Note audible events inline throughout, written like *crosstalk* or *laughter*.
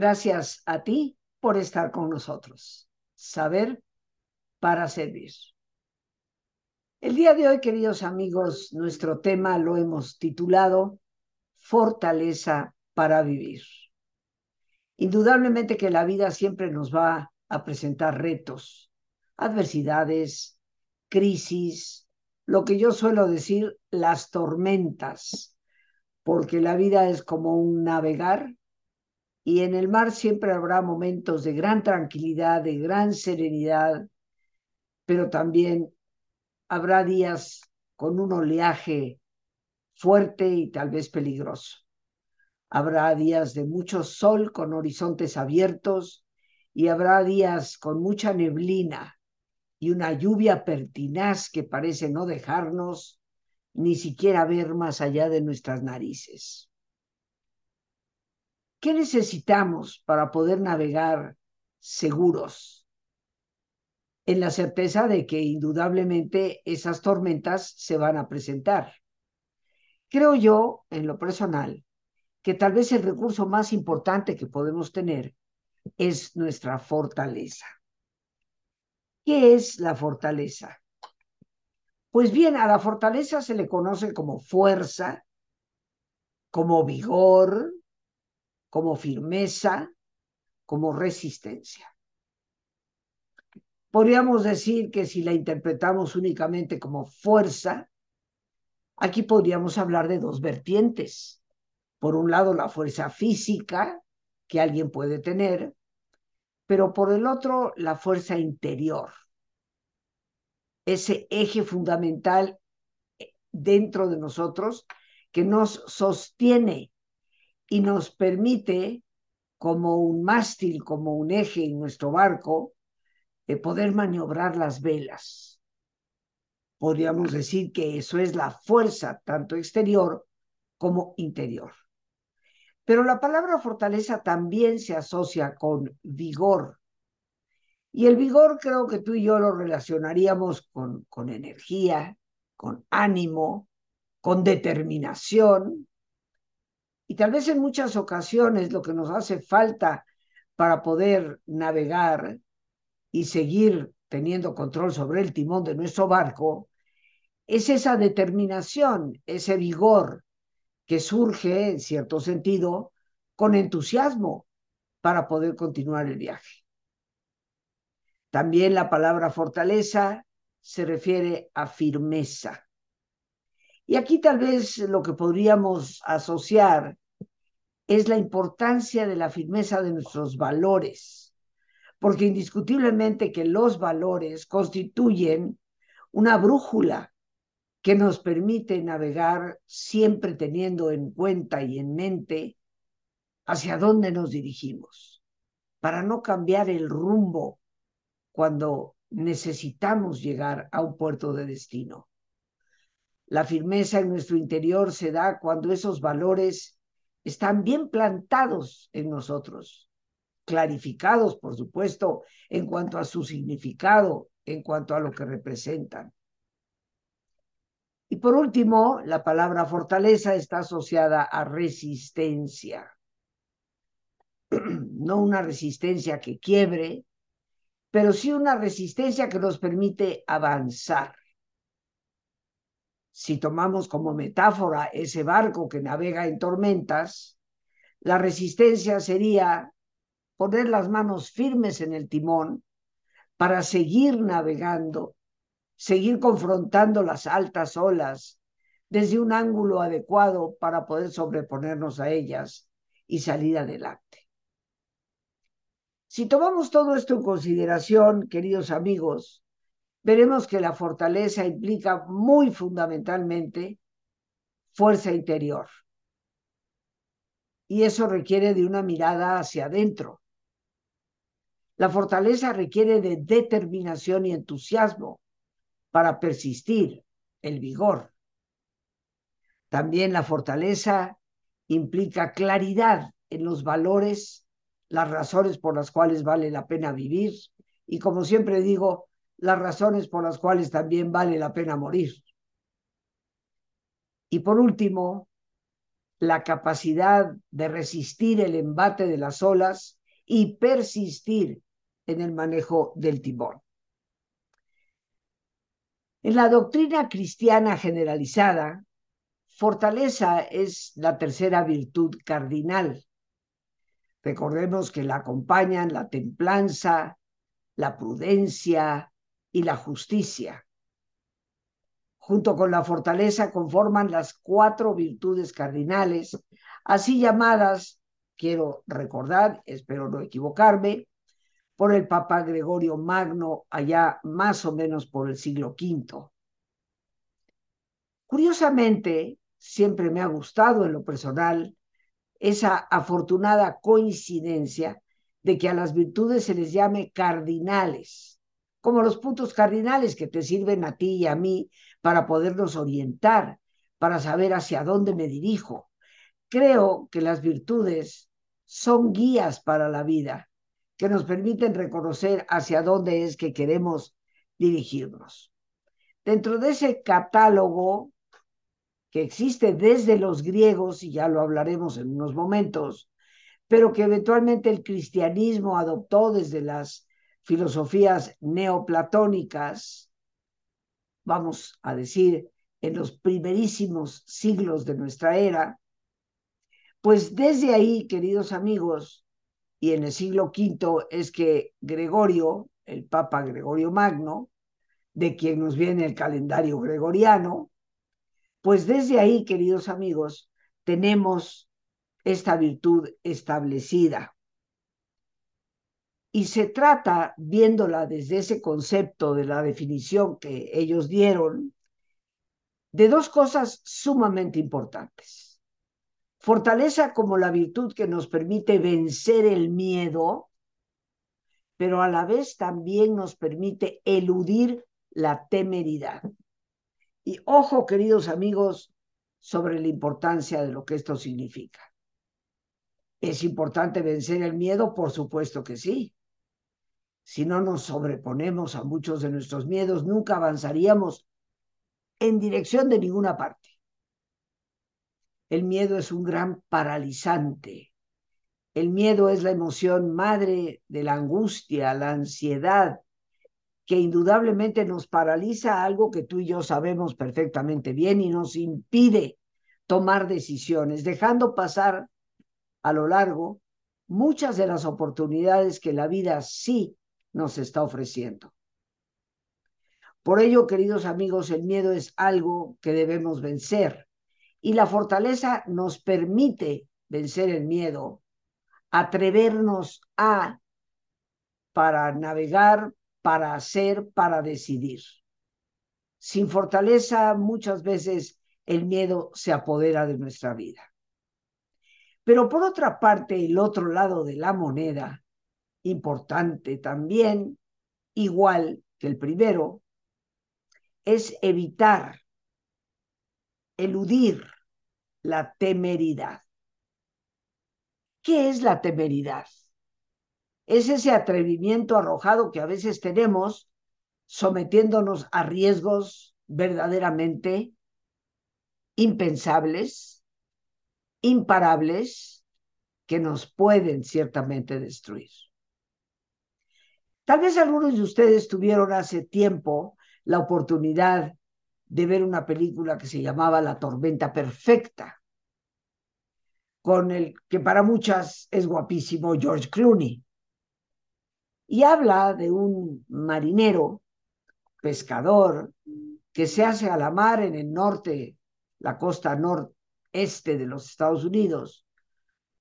Gracias a ti por estar con nosotros. Saber para servir. El día de hoy, queridos amigos, nuestro tema lo hemos titulado Fortaleza para vivir. Indudablemente que la vida siempre nos va a presentar retos, adversidades, crisis, lo que yo suelo decir, las tormentas, porque la vida es como un navegar y en el mar siempre habrá momentos de gran tranquilidad, de gran serenidad, pero también habrá días con un oleaje fuerte y tal vez peligroso. Habrá días de mucho sol con horizontes abiertos y habrá días con mucha neblina y una lluvia pertinaz que parece no dejarnos ni siquiera ver más allá de nuestras narices. ¿Qué necesitamos para poder navegar seguros? En la certeza de que indudablemente esas tormentas se van a presentar. Creo yo, en lo personal, que tal vez el recurso más importante que podemos tener es nuestra fortaleza. ¿Qué es la fortaleza? Pues bien, a la fortaleza se le conoce como fuerza, como vigor, como firmeza, como resistencia. Podríamos decir que si la interpretamos únicamente como fuerza, aquí podríamos hablar de dos vertientes. Por un lado, la fuerza física que alguien puede tener, pero por el otro, la fuerza interior, ese eje fundamental dentro de nosotros que nos sostiene y nos permite, como un mástil, como un eje en nuestro barco, de poder maniobrar las velas. Podríamos decir que eso es la fuerza, tanto exterior como interior. Pero la palabra fortaleza también se asocia con vigor. Y el vigor creo que tú y yo lo relacionaríamos con, con energía, con ánimo, con determinación, y tal vez en muchas ocasiones lo que nos hace falta para poder navegar y seguir teniendo control sobre el timón de nuestro barco es esa determinación, ese vigor que surge, en cierto sentido, con entusiasmo para poder continuar el viaje. También la palabra fortaleza se refiere a firmeza. Y aquí tal vez lo que podríamos asociar es la importancia de la firmeza de nuestros valores, porque indiscutiblemente que los valores constituyen una brújula que nos permite navegar siempre teniendo en cuenta y en mente hacia dónde nos dirigimos, para no cambiar el rumbo cuando necesitamos llegar a un puerto de destino. La firmeza en nuestro interior se da cuando esos valores están bien plantados en nosotros, clarificados, por supuesto, en cuanto a su significado, en cuanto a lo que representan. Y por último, la palabra fortaleza está asociada a resistencia. *clears throat* No una resistencia que quiebre, pero sí una resistencia que nos permite avanzar. Si tomamos como metáfora ese barco que navega en tormentas, la resistencia sería poner las manos firmes en el timón para seguir navegando, seguir confrontando las altas olas desde un ángulo adecuado para poder sobreponernos a ellas y salir adelante. Si tomamos todo esto en consideración, queridos amigos, veremos que la fortaleza implica muy fundamentalmente fuerza interior. Y eso requiere de una mirada hacia adentro. La fortaleza requiere de determinación y entusiasmo para persistir, el vigor. También la fortaleza implica claridad en los valores, las razones por las cuales vale la pena vivir y, como siempre digo, las razones por las cuales también vale la pena morir. Y por último, la capacidad de resistir el embate de las olas y persistir en el manejo del timón. En la doctrina cristiana generalizada, fortaleza es la tercera virtud cardinal. Recordemos que la acompañan la templanza, la prudencia y la justicia. Junto con la fortaleza conforman las cuatro virtudes cardinales, así llamadas, quiero recordar, espero no equivocarme, por el Papa Gregorio Magno allá más o menos por el siglo V. Curiosamente, siempre me ha gustado en lo personal esa afortunada coincidencia de que a las virtudes se les llame cardinales, como los puntos cardinales que te sirven a ti y a mí para podernos orientar, para saber hacia dónde me dirijo. Creo que las virtudes son guías para la vida, que nos permiten reconocer hacia dónde es que queremos dirigirnos. Dentro de ese catálogo que existe desde los griegos, y ya lo hablaremos en unos momentos, pero que eventualmente el cristianismo adoptó desde las filosofías neoplatónicas, vamos a decir, en los primerísimos siglos de nuestra era, pues desde ahí, queridos amigos, y en el siglo V es que Gregorio, el Papa Gregorio Magno, de quien nos viene el calendario gregoriano, pues desde ahí, queridos amigos, tenemos esta virtud establecida. Y se trata, viéndola desde ese concepto de la definición que ellos dieron, de dos cosas sumamente importantes. Fortaleza como la virtud que nos permite vencer el miedo, pero a la vez también nos permite eludir la temeridad. Y ojo, queridos amigos, sobre la importancia de lo que esto significa. ¿Es importante vencer el miedo? Por supuesto que sí. Si no nos sobreponemos a muchos de nuestros miedos, nunca avanzaríamos en dirección de ninguna parte. El miedo es un gran paralizante. El miedo es la emoción madre de la angustia, la ansiedad, que indudablemente nos paraliza algo que tú y yo sabemos perfectamente bien y nos impide tomar decisiones, dejando pasar a lo largo muchas de las oportunidades que la vida sí nos está ofreciendo. Por ello, queridos amigos, el miedo es algo que debemos vencer y la fortaleza nos permite vencer el miedo, atrevernos a para navegar para hacer, para decidir. Sin fortaleza, muchas veces el miedo se apodera de nuestra vida. Pero por otra parte, el otro lado de la moneda, importante también, igual que el primero, es evitar, eludir la temeridad. ¿Qué es la temeridad? es ese atrevimiento arrojado que a veces tenemos sometiéndonos a riesgos verdaderamente impensables, imparables, que nos pueden ciertamente destruir. Tal vez algunos de ustedes tuvieron hace tiempo la oportunidad de ver una película que se llamaba La tormenta perfecta, con el que para muchas es guapísimo George Clooney y habla de un marinero, pescador, que se hace a la mar en el norte, la costa noreste de los Estados Unidos,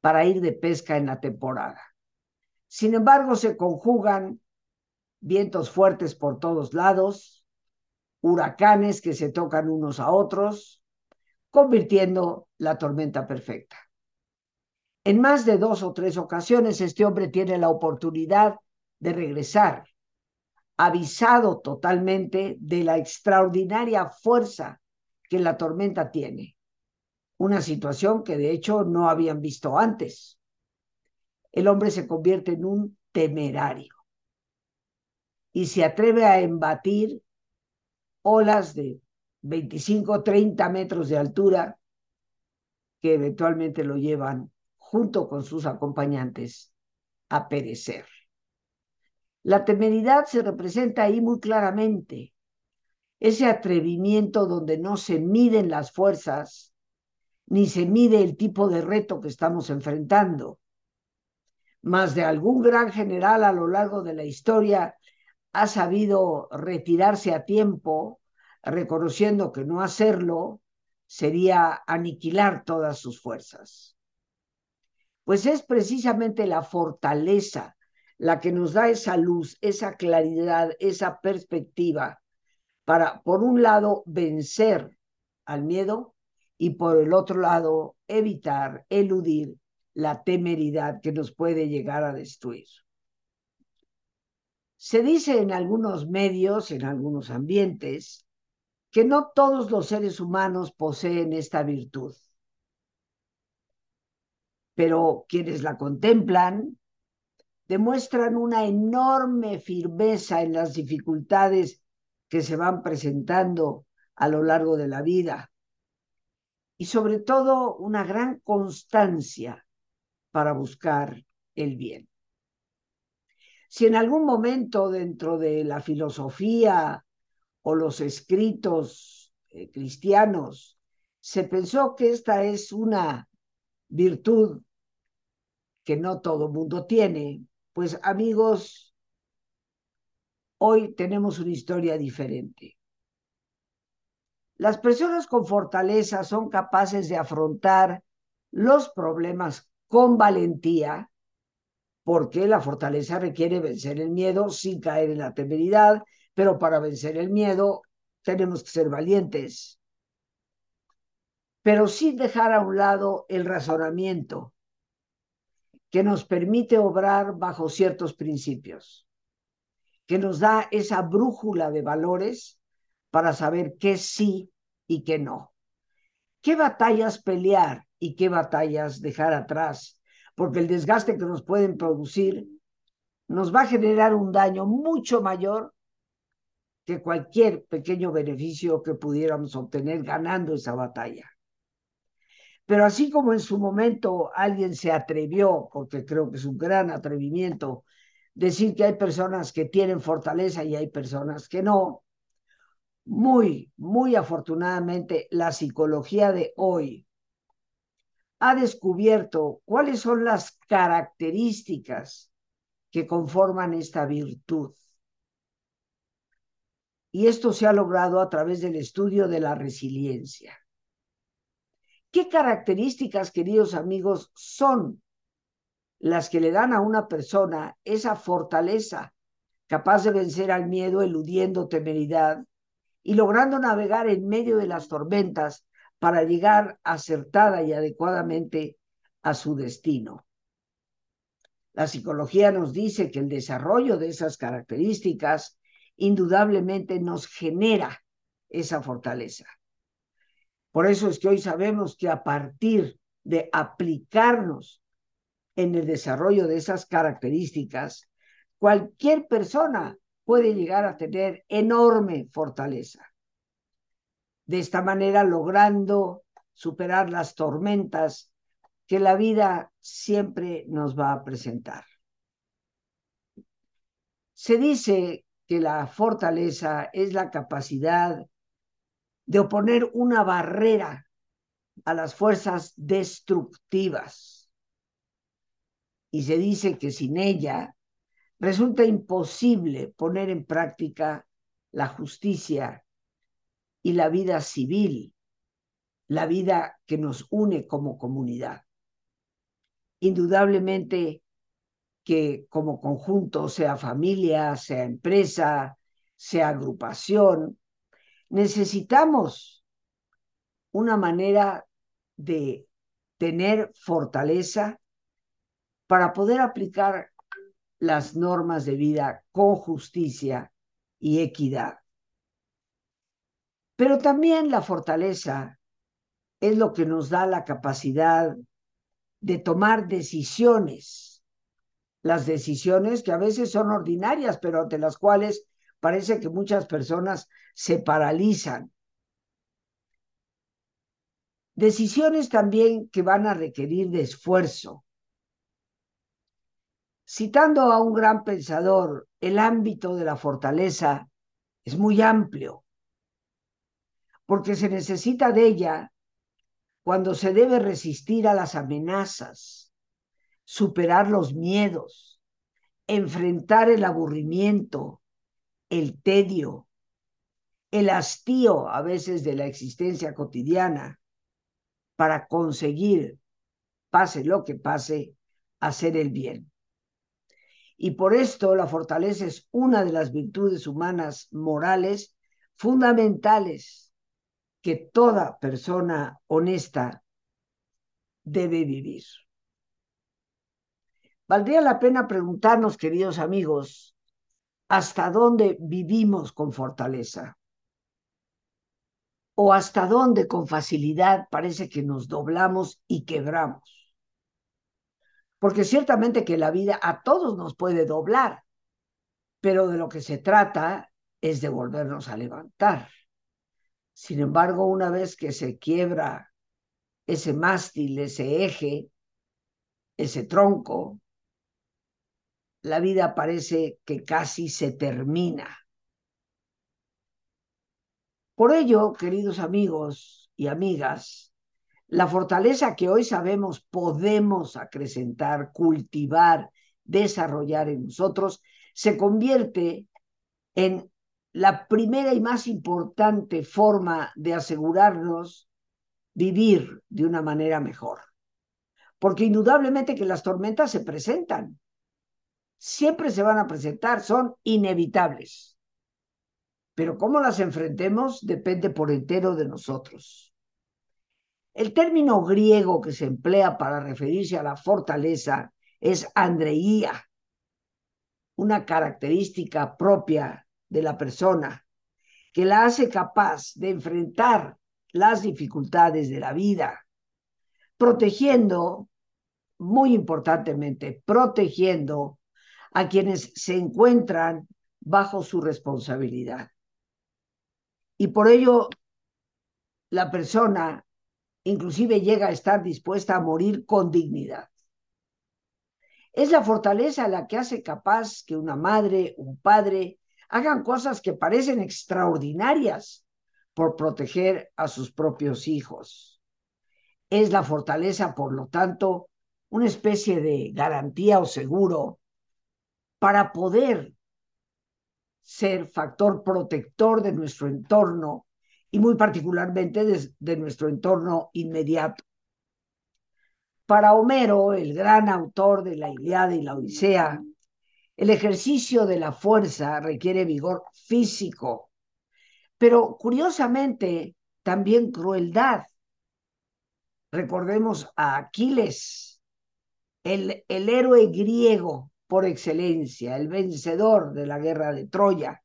para ir de pesca en la temporada. Sin embargo, se conjugan vientos fuertes por todos lados, huracanes que se tocan unos a otros, convirtiendo la tormenta perfecta. En más de dos o tres ocasiones, este hombre tiene la oportunidad de regresar, avisado totalmente de la extraordinaria fuerza que la tormenta tiene. Una situación que de hecho no habían visto antes. El hombre se convierte en un temerario y se atreve a embatir olas de 25, 30 metros de altura que eventualmente lo llevan junto con sus acompañantes a perecer. La temeridad se representa ahí muy claramente, ese atrevimiento donde no se miden las fuerzas ni se mide el tipo de reto que estamos enfrentando. Más de algún gran general a lo largo de la historia ha sabido retirarse a tiempo, reconociendo que no hacerlo sería aniquilar todas sus fuerzas. Pues es precisamente la fortaleza la que nos da esa luz, esa claridad, esa perspectiva para, por un lado, vencer al miedo y por el otro lado, evitar, eludir la temeridad que nos puede llegar a destruir. Se dice en algunos medios, en algunos ambientes, que no todos los seres humanos poseen esta virtud. Pero quienes la contemplan demuestran una enorme firmeza en las dificultades que se van presentando a lo largo de la vida y sobre todo una gran constancia para buscar el bien. Si en algún momento dentro de la filosofía o los escritos eh, cristianos se pensó que esta es una virtud que no todo mundo tiene, pues amigos, hoy tenemos una historia diferente. Las personas con fortaleza son capaces de afrontar los problemas con valentía, porque la fortaleza requiere vencer el miedo sin caer en la temeridad, pero para vencer el miedo tenemos que ser valientes, pero sin dejar a un lado el razonamiento que nos permite obrar bajo ciertos principios, que nos da esa brújula de valores para saber qué sí y qué no. ¿Qué batallas pelear y qué batallas dejar atrás? Porque el desgaste que nos pueden producir nos va a generar un daño mucho mayor que cualquier pequeño beneficio que pudiéramos obtener ganando esa batalla. Pero así como en su momento alguien se atrevió, porque creo que es un gran atrevimiento, decir que hay personas que tienen fortaleza y hay personas que no, muy, muy afortunadamente la psicología de hoy ha descubierto cuáles son las características que conforman esta virtud. Y esto se ha logrado a través del estudio de la resiliencia. ¿Qué características, queridos amigos, son las que le dan a una persona esa fortaleza capaz de vencer al miedo eludiendo temeridad y logrando navegar en medio de las tormentas para llegar acertada y adecuadamente a su destino? La psicología nos dice que el desarrollo de esas características indudablemente nos genera esa fortaleza. Por eso es que hoy sabemos que a partir de aplicarnos en el desarrollo de esas características, cualquier persona puede llegar a tener enorme fortaleza. De esta manera logrando superar las tormentas que la vida siempre nos va a presentar. Se dice que la fortaleza es la capacidad de oponer una barrera a las fuerzas destructivas. Y se dice que sin ella resulta imposible poner en práctica la justicia y la vida civil, la vida que nos une como comunidad. Indudablemente que como conjunto, sea familia, sea empresa, sea agrupación, necesitamos una manera de tener fortaleza para poder aplicar las normas de vida con justicia y equidad. Pero también la fortaleza es lo que nos da la capacidad de tomar decisiones las decisiones que a veces son ordinarias, pero ante las cuales parece que muchas personas se paralizan. Decisiones también que van a requerir de esfuerzo. Citando a un gran pensador, el ámbito de la fortaleza es muy amplio, porque se necesita de ella cuando se debe resistir a las amenazas, superar los miedos, enfrentar el aburrimiento, el tedio, el hastío a veces de la existencia cotidiana, para conseguir, pase lo que pase, hacer el bien. Y por esto la fortaleza es una de las virtudes humanas morales fundamentales que toda persona honesta debe vivir. Valdría la pena preguntarnos, queridos amigos, hasta dónde vivimos con fortaleza o hasta dónde con facilidad parece que nos doblamos y quebramos. Porque ciertamente que la vida a todos nos puede doblar, pero de lo que se trata es de volvernos a levantar. Sin embargo, una vez que se quiebra ese mástil, ese eje, ese tronco, la vida parece que casi se termina. Por ello, queridos amigos y amigas, la fortaleza que hoy sabemos podemos acrecentar, cultivar, desarrollar en nosotros, se convierte en la primera y más importante forma de asegurarnos vivir de una manera mejor. Porque indudablemente que las tormentas se presentan, siempre se van a presentar, son inevitables. Pero cómo las enfrentemos depende por entero de nosotros. El término griego que se emplea para referirse a la fortaleza es andreía, una característica propia de la persona que la hace capaz de enfrentar las dificultades de la vida, protegiendo, muy importantemente, protegiendo a quienes se encuentran bajo su responsabilidad. Y por ello, la persona inclusive llega a estar dispuesta a morir con dignidad. Es la fortaleza la que hace capaz que una madre, un padre, hagan cosas que parecen extraordinarias por proteger a sus propios hijos. Es la fortaleza, por lo tanto, una especie de garantía o seguro para poder ser factor protector de nuestro entorno y muy particularmente de, nuestro entorno inmediato. Para Homero, el gran autor de la Iliada y la Odisea, el ejercicio de la fuerza requiere vigor físico, pero curiosamente también crueldad. Recordemos a Aquiles, el, héroe griego por excelencia, el vencedor de la guerra de Troya.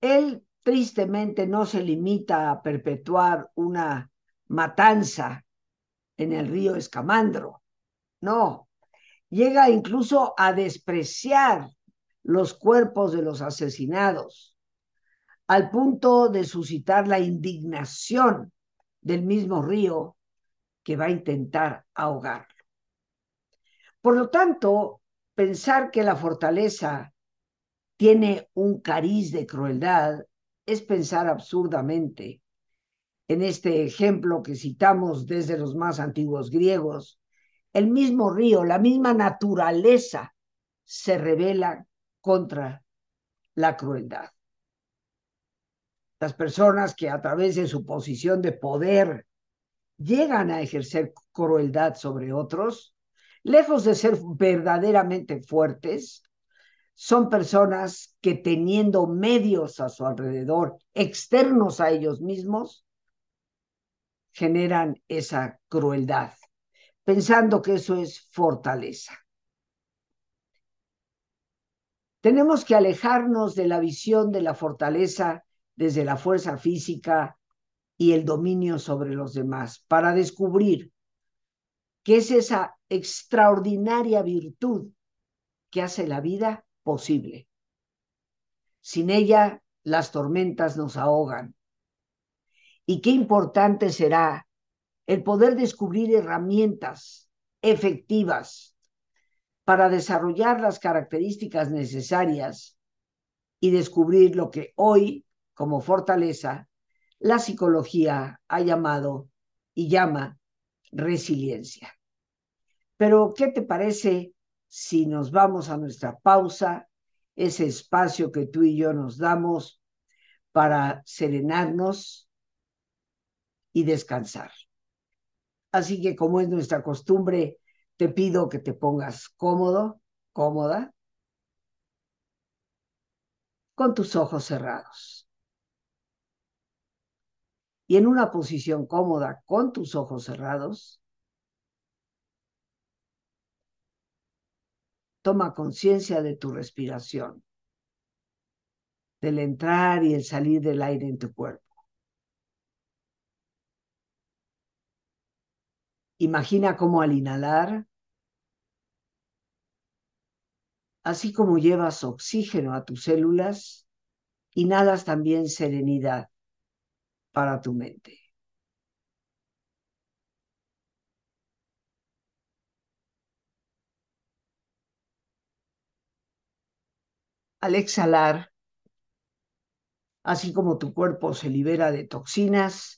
Él tristemente no se limita a perpetuar una matanza en el río Escamandro, no, llega incluso a despreciar los cuerpos de los asesinados, al punto de suscitar la indignación del mismo río que va a intentar ahogarlo. Por lo tanto, pensar que la fortaleza tiene un cariz de crueldad es pensar absurdamente en este ejemplo que citamos desde los más antiguos griegos, el mismo río, la misma naturaleza se revela contra la crueldad. Las personas que a través de su posición de poder llegan a ejercer crueldad sobre otros, lejos de ser verdaderamente fuertes, son personas que teniendo medios a su alrededor, externos a ellos mismos, generan esa crueldad pensando que eso es fortaleza. Tenemos que alejarnos de la visión de la fortaleza desde la fuerza física y el dominio sobre los demás para descubrir que es esa extraordinaria virtud que hace la vida posible. Sin ella, las tormentas nos ahogan. Y qué importante será el poder descubrir herramientas efectivas para desarrollar las características necesarias y descubrir lo que hoy, como fortaleza, la psicología ha llamado y llama resiliencia. Pero, ¿qué te parece si nos vamos a nuestra pausa, ese espacio que tú y yo nos damos para serenarnos y descansar? Así que, como es nuestra costumbre, te pido que te pongas cómodo, cómoda, con tus ojos cerrados. Y en una posición cómoda, con tus ojos cerrados, toma conciencia de tu respiración, del entrar y el salir del aire en tu cuerpo. Imagina cómo al inhalar, así como llevas oxígeno a tus células, inhalas también serenidad para tu mente. Al exhalar, así como tu cuerpo se libera de toxinas,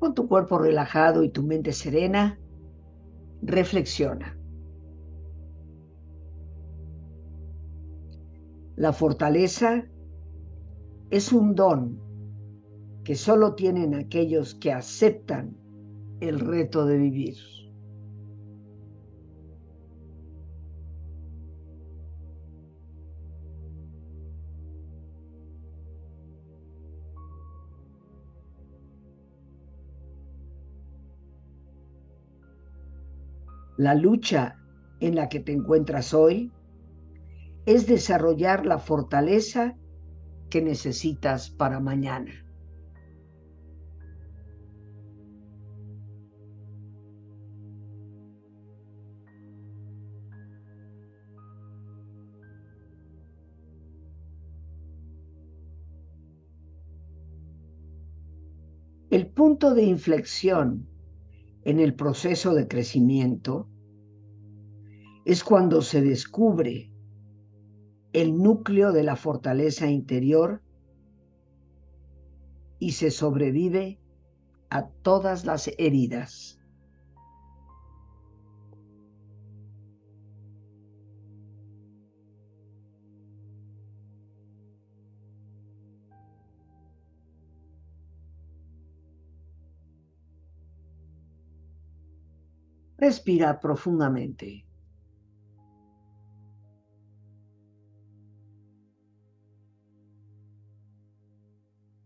Con tu cuerpo relajado y tu mente serena, reflexiona. La fortaleza es un don que solo tienen aquellos que aceptan el reto de vivir. La lucha en la que te encuentras hoy es desarrollar la fortaleza que necesitas para mañana. El punto de inflexión en el proceso de crecimiento es cuando se descubre el núcleo de la fortaleza interior y se sobrevive a todas las heridas. Respira profundamente.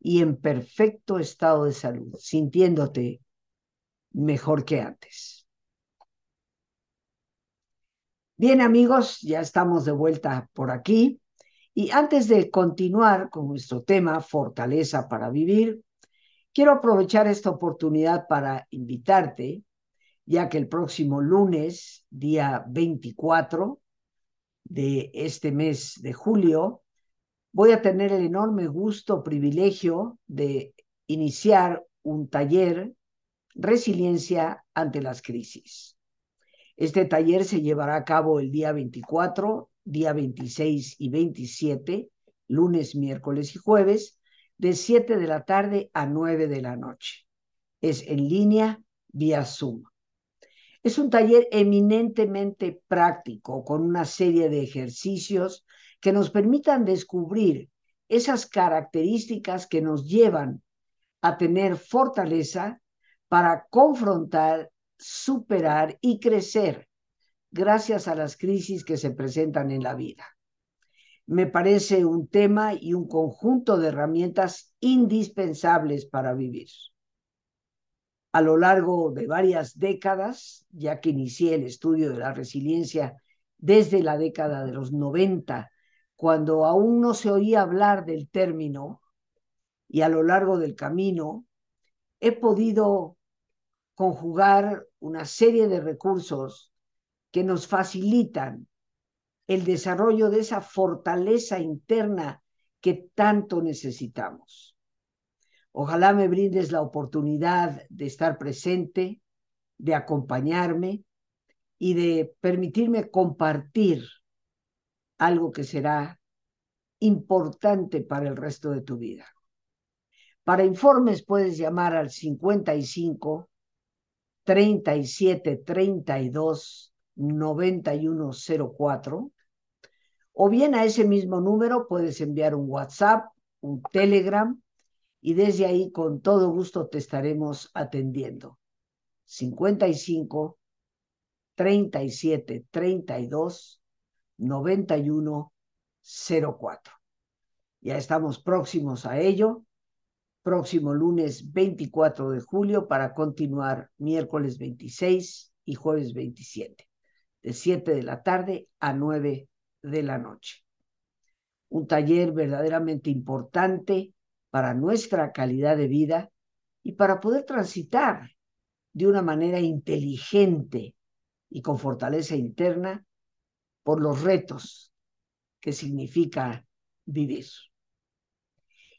y en perfecto estado de salud, sintiéndote mejor que antes. Bien amigos, ya estamos de vuelta por aquí y antes de continuar con nuestro tema, fortaleza para vivir, quiero aprovechar esta oportunidad para invitarte, ya que el próximo lunes, día 24, de este mes de julio, voy a tener el enorme gusto, privilegio de iniciar un taller Resiliencia ante las crisis. Este taller se llevará a cabo el día 24, día 26 y 27, lunes, miércoles y jueves, de 7 de la tarde a 9 de la noche. Es en línea vía Zoom. Es un taller eminentemente práctico con una serie de ejercicios que nos permitan descubrir esas características que nos llevan a tener fortaleza para confrontar, superar y crecer gracias a las crisis que se presentan en la vida. Me parece un tema y un conjunto de herramientas indispensables para vivir. A lo largo de varias décadas, ya que inicié el estudio de la resiliencia desde la década de los 90, cuando aún no se oía hablar del término, y a lo largo del camino, he podido conjugar una serie de recursos que nos facilitan el desarrollo de esa fortaleza interna que tanto necesitamos. Ojalá me brindes la oportunidad de estar presente, de acompañarme y de permitirme compartir algo que será importante para el resto de tu vida. Para informes puedes llamar al 55 37 32 9104 o bien a ese mismo número puedes enviar un WhatsApp, un Telegram y desde ahí con todo gusto te estaremos atendiendo. 55 37 32 91 04. Ya estamos próximos a ello. Próximo lunes 24 de julio para continuar miércoles 26 y jueves 27, de 7 de la tarde a 9 de la noche. Un taller verdaderamente importante para nuestra calidad de vida y para poder transitar de una manera inteligente y con fortaleza interna por los retos que significa vivir.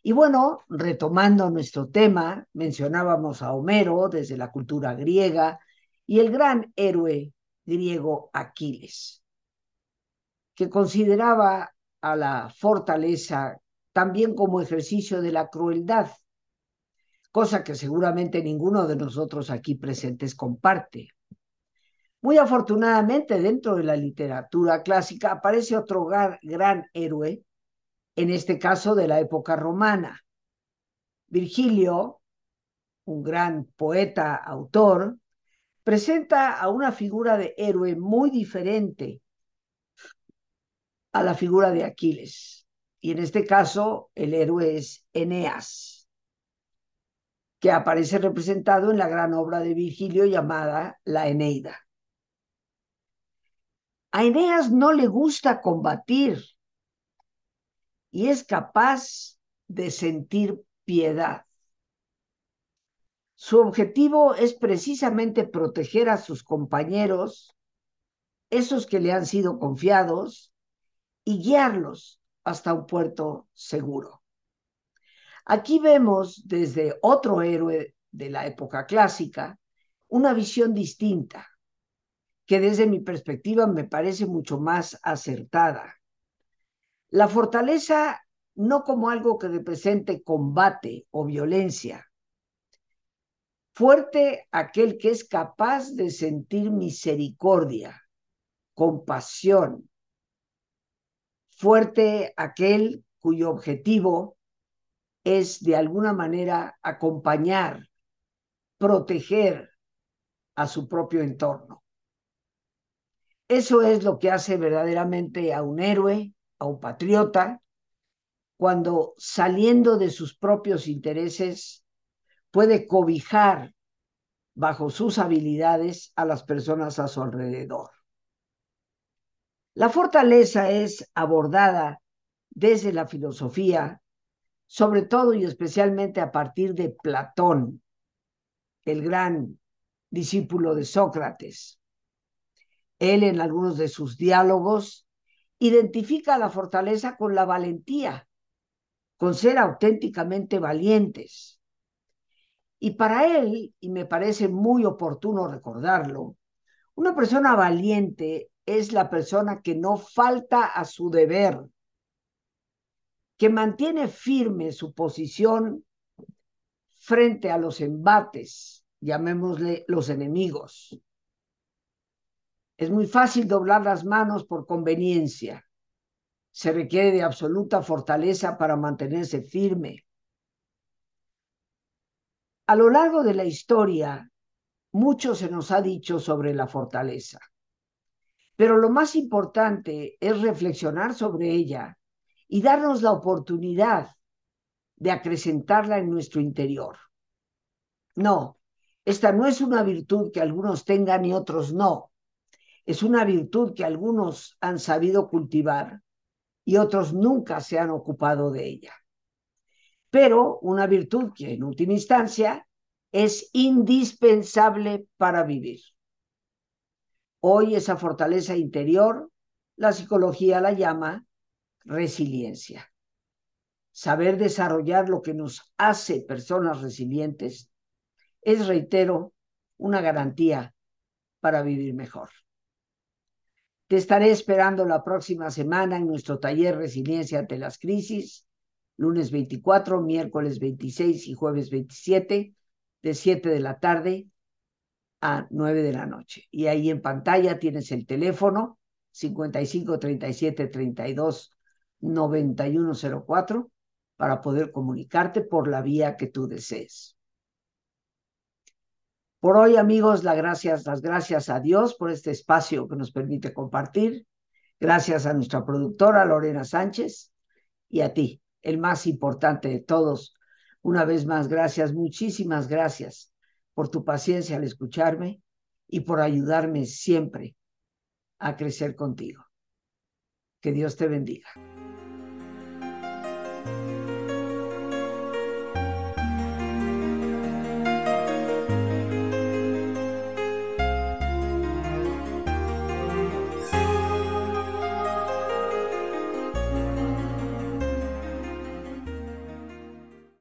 Y bueno, retomando nuestro tema, mencionábamos a Homero desde la cultura griega y el gran héroe griego Aquiles que consideraba a la fortaleza también como ejercicio de la crueldad, cosa que seguramente ninguno de nosotros aquí presentes comparte. Muy afortunadamente, dentro de la literatura clásica aparece otro gran héroe, en este caso de la época romana. Virgilio, un gran poeta, autor, presenta a una figura de héroe muy diferente a la figura de Aquiles. Y en este caso, el héroe es Eneas, que aparece representado en la gran obra de Virgilio llamada La Eneida. A Eneas no le gusta combatir y es capaz de sentir piedad. Su objetivo es precisamente proteger a sus compañeros, esos que le han sido confiados, y guiarlos hasta un puerto seguro. Aquí vemos desde otro héroe de la época clásica una visión distinta, que desde mi perspectiva me parece mucho más acertada. La fortaleza no como algo que represente combate o violencia. Fuerte aquel que es capaz de sentir misericordia, compasión, fuerte aquel cuyo objetivo es de alguna manera acompañar, proteger a su propio entorno. Eso es lo que hace verdaderamente a un héroe, a un patriota, cuando saliendo de sus propios intereses puede cobijar bajo sus habilidades a las personas a su alrededor. La fortaleza es abordada desde la filosofía, sobre todo y especialmente a partir de Platón, el gran discípulo de Sócrates. Él en algunos de sus diálogos identifica la fortaleza con la valentía, con ser auténticamente valientes. Y para él, y me parece muy oportuno recordarlo, una persona valiente es la persona que no falta a su deber, que mantiene firme su posición frente a los embates, llamémosle los enemigos, Es muy fácil doblar las manos por conveniencia. Se requiere de absoluta fortaleza para mantenerse firme. A lo largo de la historia, mucho se nos ha dicho sobre la fortaleza, pero lo más importante es reflexionar sobre ella y darnos la oportunidad de acrecentarla en nuestro interior. No, esta no es una virtud que algunos tengan y otros no. Es una virtud que algunos han sabido cultivar y otros nunca se han ocupado de ella. Pero una virtud que en última instancia es indispensable para vivir. Hoy esa fortaleza interior, la psicología la llama resiliencia. Saber desarrollar lo que nos hace personas resilientes es, reitero, una garantía para vivir mejor. Te estaré esperando la próxima semana en nuestro taller Resiliencia ante las crisis, lunes 24, miércoles 26 y jueves 27, de 7 de la tarde a 9 de la noche. Y ahí en pantalla tienes el teléfono 55 37 32 9104 para poder comunicarte por la vía que tú desees. Por hoy, amigos, las gracias, las gracias a Dios por este espacio que nos permite compartir. Gracias a nuestra productora Lorena Sánchez y a ti, el más importante de todos. Una vez más, gracias, muchísimas gracias por tu paciencia al escucharme y por ayudarme siempre a crecer contigo. Que Dios te bendiga.